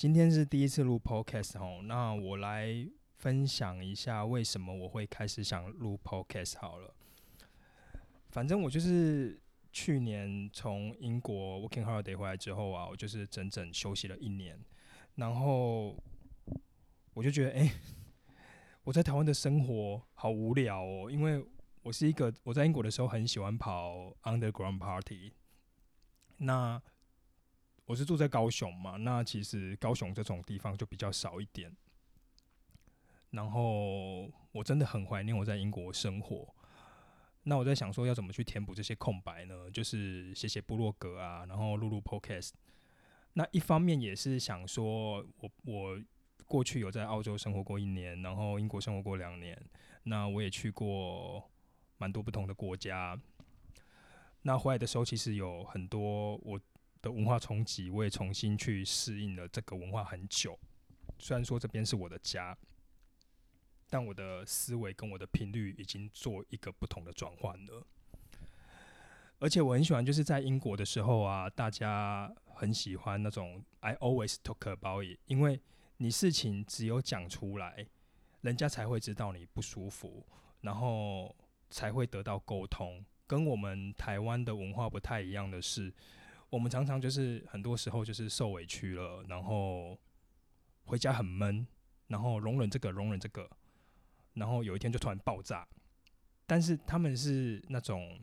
今天是第一次录 podcast 哦，那我来分享一下为什么我会开始想录 podcast 好了。反正我就是去年从英国 working holiday 回来之后啊，我就是整整休息了一年，然后我就觉得，哎、我在台湾的生活好无聊哦，因为我是一个我在英国的时候很喜欢跑 underground party，那我是住在高雄嘛，那其实高雄这种地方就比较少一点。然后我真的很怀念我在英国生活。那我在想说要怎么去填补这些空白呢？就是写写部落格啊，然后录录 podcast。那一方面也是想说我我过去有在澳洲生活过一年，然后英国生活过两年，那我也去过蛮多不同的国家。那回来的时候，其实有很多我的文化冲击，我也重新去适应了这个文化很久。虽然说这边是我的家，但我的思维跟我的频率已经做一个不同的转换了。而且我很喜欢，就是在英国的时候啊，大家很喜欢那种 I always talk about it，因为你事情只有讲出来，人家才会知道你不舒服，然后才会得到沟通。跟我们台湾的文化不太一样的是，我们常常就是很多时候就是受委屈了，然后回家很闷，然后容忍这个容忍这个，然后有一天就突然爆炸。但是他们是那种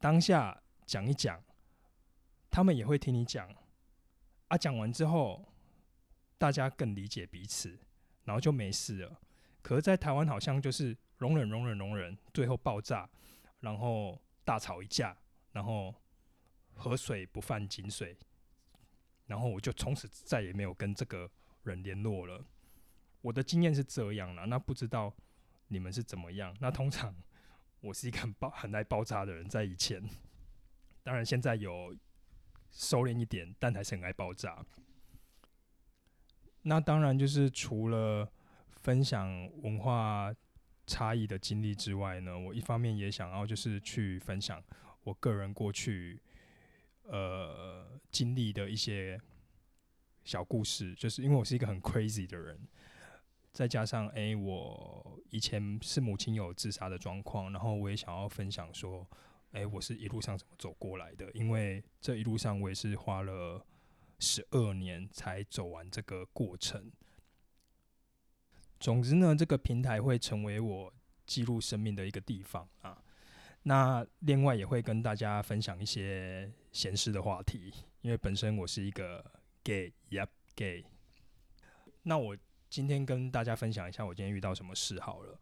当下讲一讲，他们也会听你讲，啊，讲完之后大家更理解彼此，然后就没事了。可是，在台湾好像就是容忍容忍容忍，最后爆炸，然后大吵一架，然后河水不犯井水，然后我就从此再也没有跟这个人联络了。我的经验是这样啦，那不知道你们是怎么样？那通常我是一个很爆、很爱爆炸的人，在以前，当然现在有收敛一点，但还是很爱爆炸。那当然就是除了分享文化差异的经历之外呢，我一方面也想要就是去分享我个人过去呃经历的一些小故事，就是因为我是一个很 crazy 的人，再加上诶，我以前是母亲有自杀的状况，然后我也想要分享说，诶，我是一路上怎么走过来的，因为这一路上我也是花了十二年才走完这个过程。总之呢，这个平台会成为我记录生命的一个地方啊。那另外也会跟大家分享一些闲适的话题，因为本身我是一个 gay，yep gay。那我今天跟大家分享一下我今天遇到什么事好了。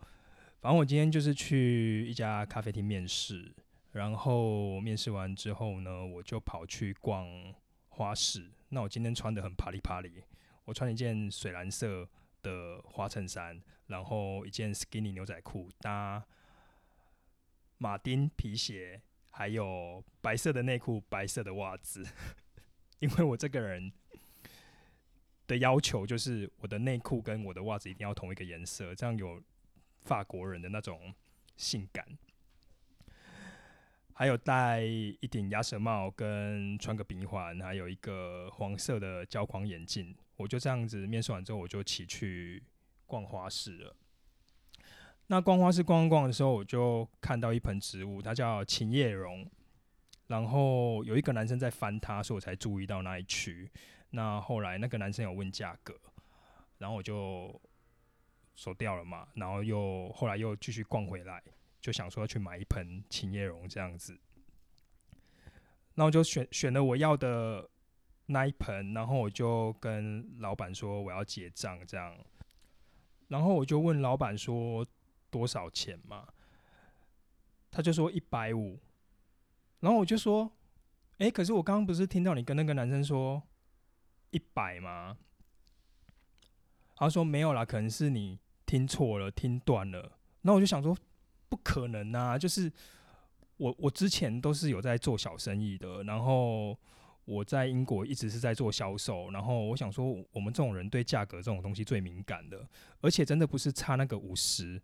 反正我今天就是去一家咖啡厅面试，然后面试完之后呢，我就跑去逛花市。那我今天穿的很啪里啪里，我穿了一件水蓝色的花衬衫，然后一件 skinny 牛仔裤，搭马丁皮鞋，还有白色的内裤、白色的袜子。因为我这个人的要求就是我的内裤跟我的袜子一定要同一个颜色，这样有法国人的那种性感。还有戴一顶鸭舌帽，跟穿个鼻环，还有一个黄色的胶框眼镜。我就这样子面试完之后，我就起去逛花市了。那逛花市逛逛的时候，我就看到一盆植物，它叫琴叶榕。然后有一个男生在翻它，所以我才注意到那一区。那后来那个男生有问价格，然后我就走掉了嘛。然后又后来又继续逛回来，就想说要去买一盆琴叶榕这样子。那我就选选了我要的那一盆，然后我就跟老板说我要结账这样。然后我就问老板说多少钱嘛，他就说一百五。然后我就说，诶，可是我刚刚不是听到你跟那个男生说一百吗？他说没有啦，可能是你听错了，听断了。那我就想说，不可能啊！就是我我之前都是有在做小生意的，然后我在英国一直是在做销售，然后我想说，我们这种人对价格这种东西最敏感的，而且真的不是差那个五十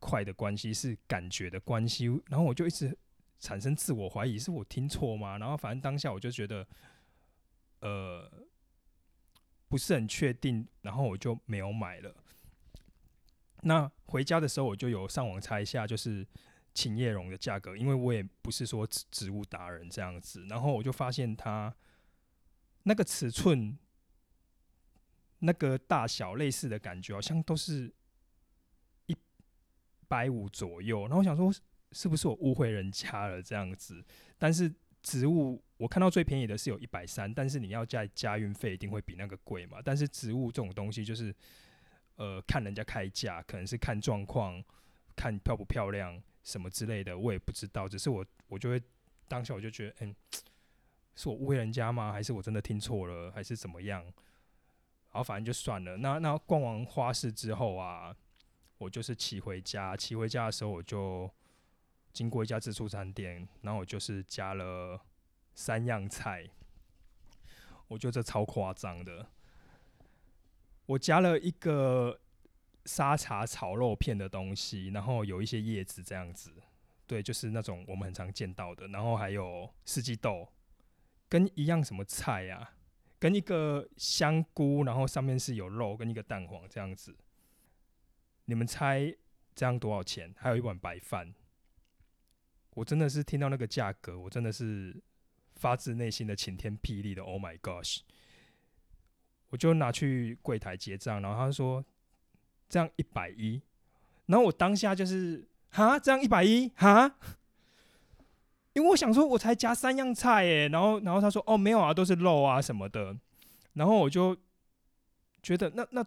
快的关系，是感觉的关系。然后我就一直产生自我怀疑，是我听错吗？然后反正当下我就觉得，呃，不是很确定，然后我就没有买了。那回家的时候，我就有上网查一下，就是琴叶榕的价格，因为我也不是说植植物达人这样子，然后我就发现它那个尺寸、那个大小类似的感觉，好像都是百五左右。然后我想说，是不是我误会人家了这样子？但是植物我看到最便宜的是有一百三，但是你要加加运费，一定会比那个贵嘛。但是植物这种东西就是。呃，看人家开价，可能是看状况，看漂不漂亮什么之类的，我也不知道。只是我，我就会当下我就觉得，嗯，是我误会人家吗？还是我真的听错了？还是怎么样？然后反正就算了。那那逛完花市之后啊，我就是骑回家。骑回家的时候，我就经过一家自助餐店，然后我就是加了三样菜。我觉得这超夸张的。我加了一个沙茶炒肉片的东西，然后有一些叶子这样子，对，就是那种我们很常见到的。然后还有四季豆，跟一样什么菜呀？跟一个香菇，然后上面是有肉，跟一个蛋黄这样子。你们猜这样多少钱？还有一碗白饭。我真的是听到那个价格，我真的是发自内心的晴天霹雳的 Oh my gosh！我就拿去柜台结账，然后他说这样一百一，然后我当下就是哈，这样一百一哈，因为我想说我才加三样菜诶，然后然后他说哦没有啊，都是肉啊什么的，然后我就觉得那那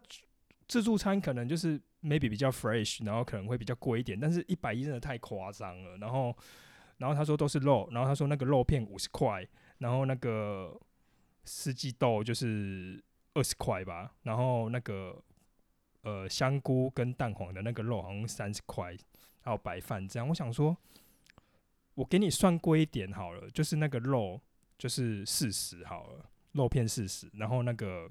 自助餐可能就是 maybe 比较 fresh，然后可能会比较贵一点，但是一百一真的太夸张了，然后然后他说都是肉，然后他说那个肉片五十块，然后那个四季豆就是。二十块吧，然后那个呃香菇跟蛋黄的那个肉好像三十块，还有白饭这样。我想说，我给你算贵一点好了，就是那个肉就是四十好了，肉片四十，然后那个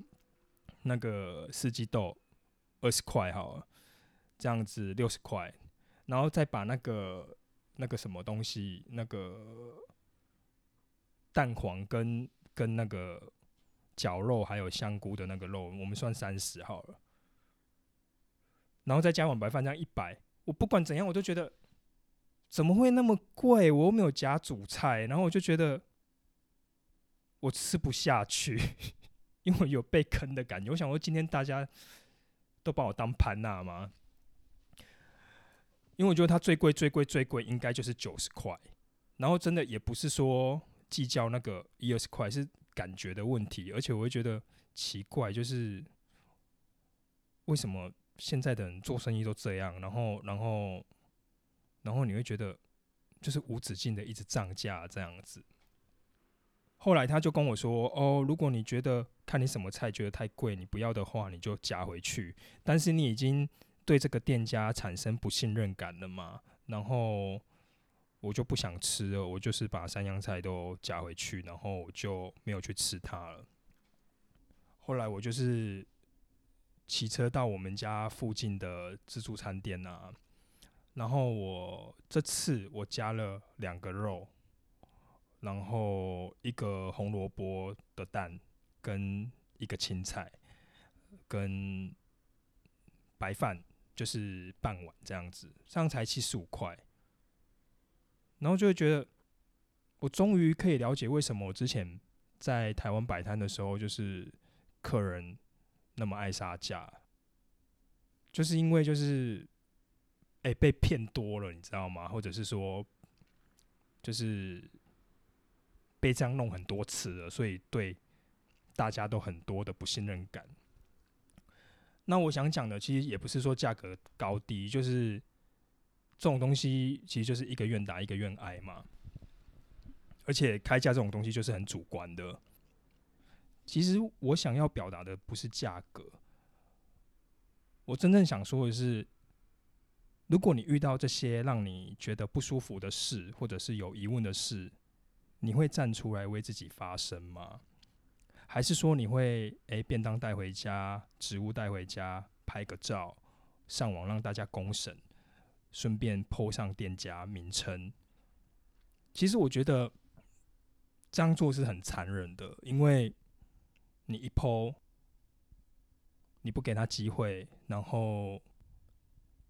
那个四季豆二十块好了，这样子六十块，然后再把那个那个什么东西，那个蛋黄跟跟那个。绞肉还有香菇的那个肉，我们算三十好了，然后再加碗白饭，这样一百。我不管怎样，我都觉得怎么会那么贵？我又没有加主菜，然后我就觉得我吃不下去，因为有被坑的感觉。我想说，今天大家都把我当潘娜吗？因为我觉得它最贵、最贵、最贵，应该就是九十块。然后真的也不是说计较那个一二十块，是。感觉的问题，而且我会觉得奇怪，就是为什么现在的人做生意都这样？然后，然后，然后你会觉得就是无止境的一直涨价这样子。后来他就跟我说：“哦，如果你觉得看你什么菜觉得太贵，你不要的话，你就加回去。但是你已经对这个店家产生不信任感了嘛？然后。”我就不想吃了，我就是把三样菜都加回去，然后我就没有去吃它了。后来我就是骑车到我们家附近的自助餐店啊，然后我这次我加了两个肉，然后一个红萝卜的蛋，跟一个青菜，跟白饭，就是半碗这样子，这样才七十五块。然后就会觉得，我终于可以了解为什么我之前在台湾摆摊的时候，就是客人那么爱杀价，就是因为就是，哎，被骗多了，你知道吗？或者是说，就是被这样弄很多次了，所以对大家都很多的不信任感。那我想讲的，其实也不是说价格高低，就是。这种东西其实就是一个愿打一个愿挨嘛，而且开价这种东西就是很主观的。其实我想要表达的不是价格，我真正想说的是，如果你遇到这些让你觉得不舒服的事，或者是有疑问的事，你会站出来为自己发声吗？还是说你会诶便当带回家，植物带回家，拍个照，上网让大家公审？顺便 po 上店家名称，其实我觉得这样做是很残忍的，因为你一 po，，你不给他机会，然后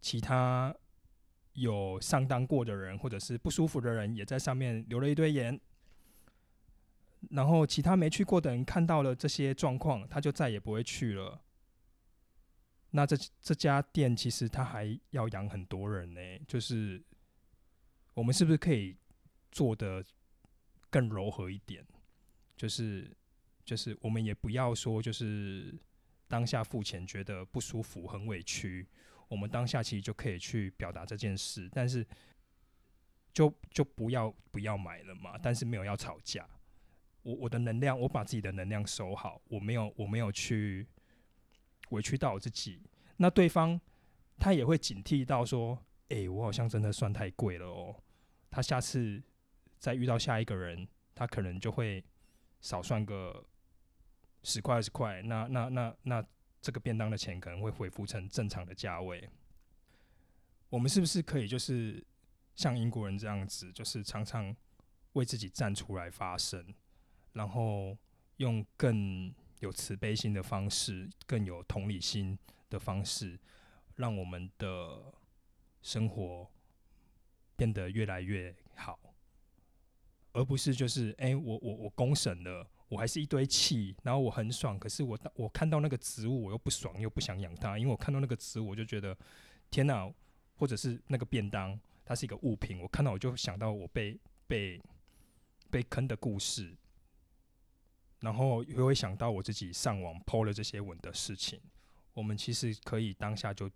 其他有上当过的人或者是不舒服的人也在上面留了一堆言，然后其他没去过的人看到了这些状况，他就再也不会去了。那这这家店其实他还要养很多人呢，就是我们是不是可以做的更柔和一点？就是就是我们也不要说就是当下付钱觉得不舒服很委屈，我们当下其实就可以去表达这件事，但是就就不要不要买了嘛。但是没有要吵架，我我的能量我把自己的能量收好，我没有我没有去。委屈到我自己，那对方他也会警惕到说：“哎，我好像真的算太贵了哦。”他下次再遇到下一个人，他可能就会少算个十块二十块。那那那那这个便当的钱可能会恢复成正常的价位。我们是不是可以就是像英国人这样子，就是常常为自己站出来发声，然后用更。有慈悲心的方式，更有同理心的方式，让我们的生活变得越来越好，而不是就是哎，我我我公审了，我还是一堆气，然后我很爽，可是我我看到那个植物，我又不爽，又不想养它，因为我看到那个植物，我就觉得天哪，或者是那个便当，它是一个物品，我看到我就想到我被被被坑的故事。然后又会想到我自己上网 PO 了这些文的事情，我们其实可以当下就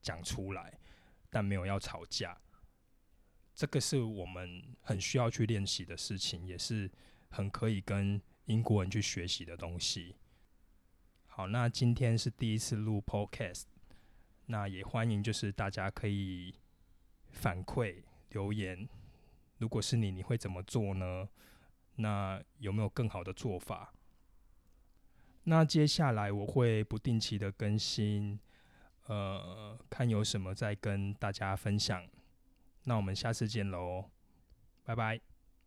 讲出来，但没有要吵架。这个是我们很需要去练习的事情，也是很可以跟英国人去学习的东西。好，那今天是第一次录 Podcast，那也欢迎就是大家可以反馈留言，如果是你，你会怎么做呢？那有没有更好的做法？那接下来我会不定期的更新，呃，看有什么再跟大家分享。那我们下次见喽，拜拜。